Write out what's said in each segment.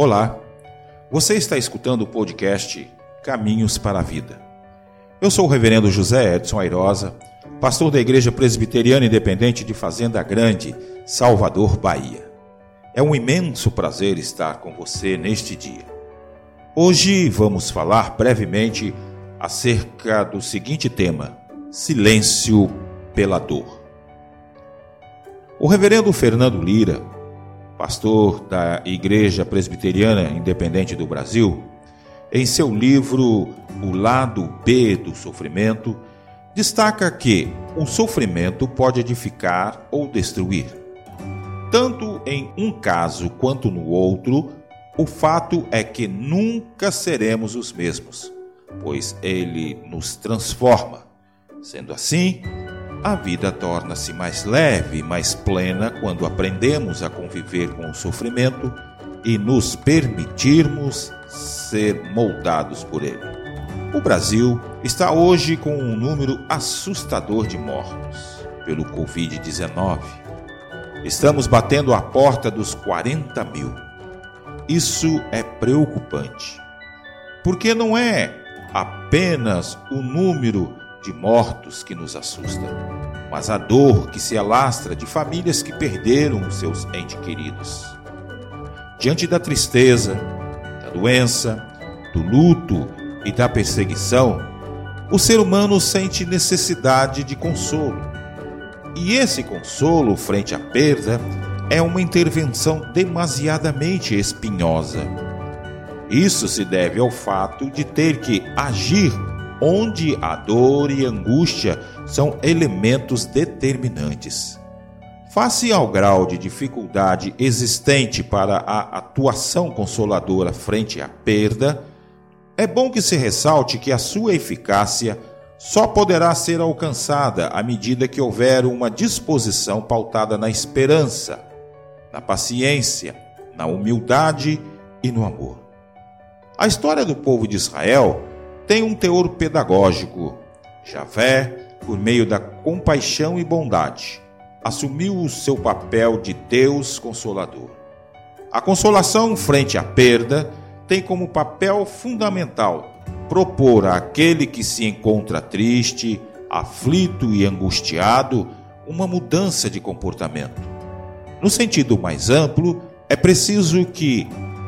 Olá, você está escutando o podcast Caminhos para a Vida. Eu sou o Reverendo José Edson Airosa, pastor da Igreja Presbiteriana Independente de Fazenda Grande, Salvador, Bahia. É um imenso prazer estar com você neste dia. Hoje vamos falar brevemente acerca do seguinte tema: silêncio pela dor. O Reverendo Fernando Lira pastor da Igreja Presbiteriana Independente do Brasil, em seu livro O Lado B do Sofrimento, destaca que o sofrimento pode edificar ou destruir. Tanto em um caso quanto no outro, o fato é que nunca seremos os mesmos, pois ele nos transforma. Sendo assim, a vida torna-se mais leve mais plena quando aprendemos a conviver com o sofrimento e nos permitirmos ser moldados por ele. O Brasil está hoje com um número assustador de mortos pelo Covid-19. Estamos batendo a porta dos 40 mil. Isso é preocupante, porque não é apenas o número de mortos que nos assusta, mas a dor que se alastra de famílias que perderam os seus entes queridos. Diante da tristeza, da doença, do luto e da perseguição, o ser humano sente necessidade de consolo. E esse consolo frente à perda é uma intervenção demasiadamente espinhosa. Isso se deve ao fato de ter que agir onde a dor e angústia são elementos determinantes. Face ao grau de dificuldade existente para a atuação consoladora frente à perda, é bom que se ressalte que a sua eficácia só poderá ser alcançada à medida que houver uma disposição pautada na esperança, na paciência, na humildade e no amor. A história do povo de Israel tem um teor pedagógico. Javé, por meio da compaixão e bondade, assumiu o seu papel de Deus consolador. A consolação frente à perda tem como papel fundamental propor àquele que se encontra triste, aflito e angustiado uma mudança de comportamento. No sentido mais amplo, é preciso que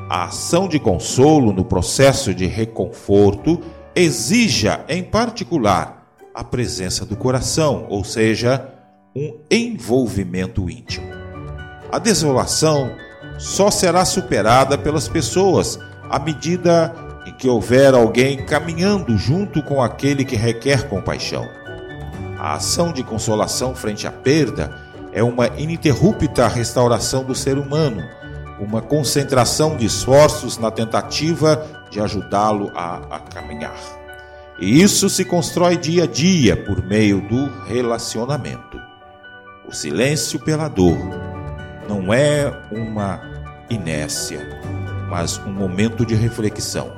a ação de consolo no processo de reconforto exija, em particular, a presença do coração, ou seja, um envolvimento íntimo. A desolação só será superada pelas pessoas à medida em que houver alguém caminhando junto com aquele que requer compaixão. A ação de consolação frente à perda é uma ininterrupta restauração do ser humano, uma concentração de esforços na tentativa de ajudá-lo a, a caminhar. E isso se constrói dia a dia por meio do relacionamento. O silêncio pela dor não é uma inércia, mas um momento de reflexão.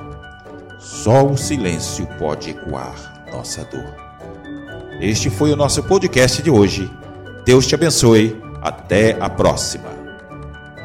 Só o silêncio pode ecoar nossa dor. Este foi o nosso podcast de hoje. Deus te abençoe. Até a próxima.